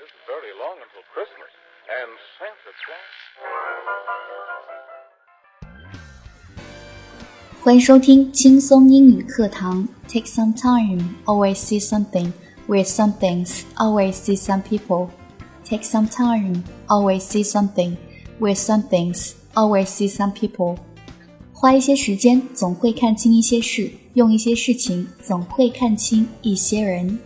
isn't very long until Christmas. And Santa Claus. 欢迎收听轻松英语课堂。Take some time, always see something. With some things, always see some people. Take some time, always see something. With some things, always see some people. 花一些时间，总会看清一些事；用一些事情，总会看清一些人。